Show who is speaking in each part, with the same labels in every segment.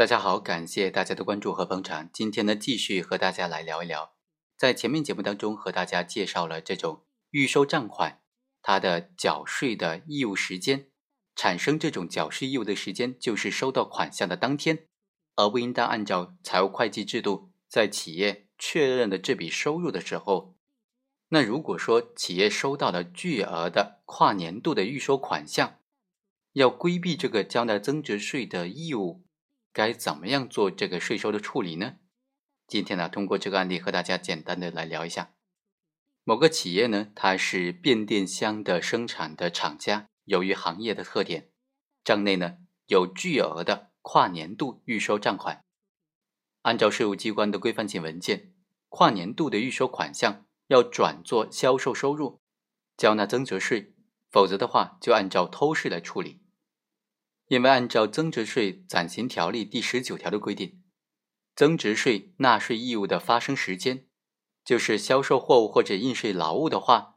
Speaker 1: 大家好，感谢大家的关注和捧场。今天呢，继续和大家来聊一聊，在前面节目当中和大家介绍了这种预收账款，它的缴税的义务时间，产生这种缴税义务的时间就是收到款项的当天，而不应当按照财务会计制度，在企业确认了这笔收入的时候。那如果说企业收到了巨额的跨年度的预收款项，要规避这个交纳增值税的义务，该怎么样做这个税收的处理呢？今天呢，通过这个案例和大家简单的来聊一下。某个企业呢，它是变电箱的生产的厂家，由于行业的特点，账内呢有巨额的跨年度预收账款。按照税务机关的规范性文件，跨年度的预收款项。要转做销售收入，交纳增值税，否则的话就按照偷税来处理。因为按照增值税暂行条例第十九条的规定，增值税纳税义务的发生时间，就是销售货物或者应税劳务的话，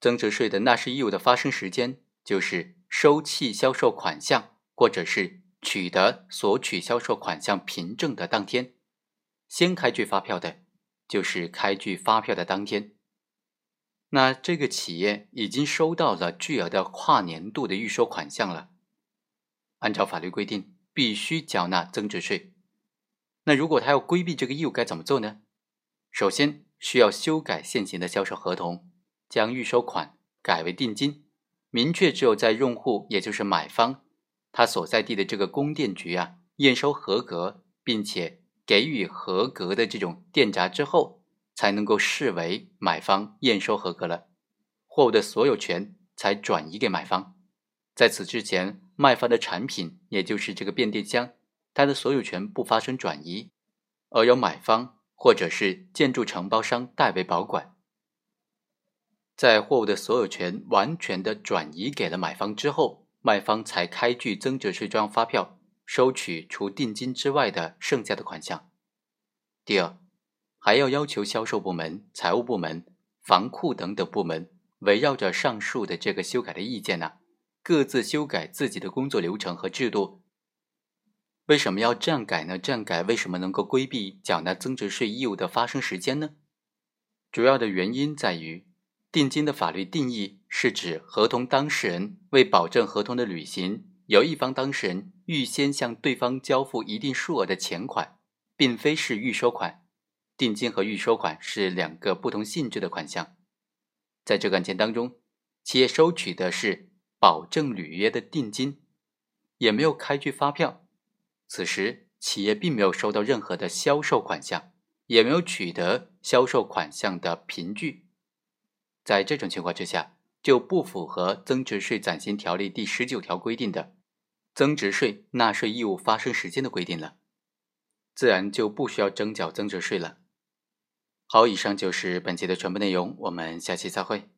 Speaker 1: 增值税的纳税义务的发生时间就是收契销售款项或者是取得索取销售款项凭证的当天，先开具发票的。就是开具发票的当天，那这个企业已经收到了巨额的跨年度的预收款项了，按照法律规定必须缴纳增值税。那如果他要规避这个义务，该怎么做呢？首先需要修改现行的销售合同，将预收款改为定金，明确只有在用户也就是买方他所在地的这个供电局啊验收合格，并且。给予合格的这种电闸之后，才能够视为买方验收合格了，货物的所有权才转移给买方。在此之前，卖方的产品，也就是这个变电箱，它的所有权不发生转移，而由买方或者是建筑承包商代为保管。在货物的所有权完全的转移给了买方之后，卖方才开具增值税专用发票。收取除定金之外的剩下的款项。第二，还要要求销售部门、财务部门、房库等等部门，围绕着上述的这个修改的意见呢，各自修改自己的工作流程和制度。为什么要这样改呢？这样改为什么能够规避缴纳增值税义务的发生时间呢？主要的原因在于，定金的法律定义是指合同当事人为保证合同的履行。由一方当事人预先向对方交付一定数额的钱款，并非是预收款。定金和预收款是两个不同性质的款项。在这个案件当中，企业收取的是保证履约的定金，也没有开具发票。此时，企业并没有收到任何的销售款项，也没有取得销售款项的凭据。在这种情况之下，就不符合增值税暂行条例第十九条规定的。增值税纳税义务发生时间的规定了，自然就不需要征缴增值税了。好，以上就是本期的全部内容，我们下期再会。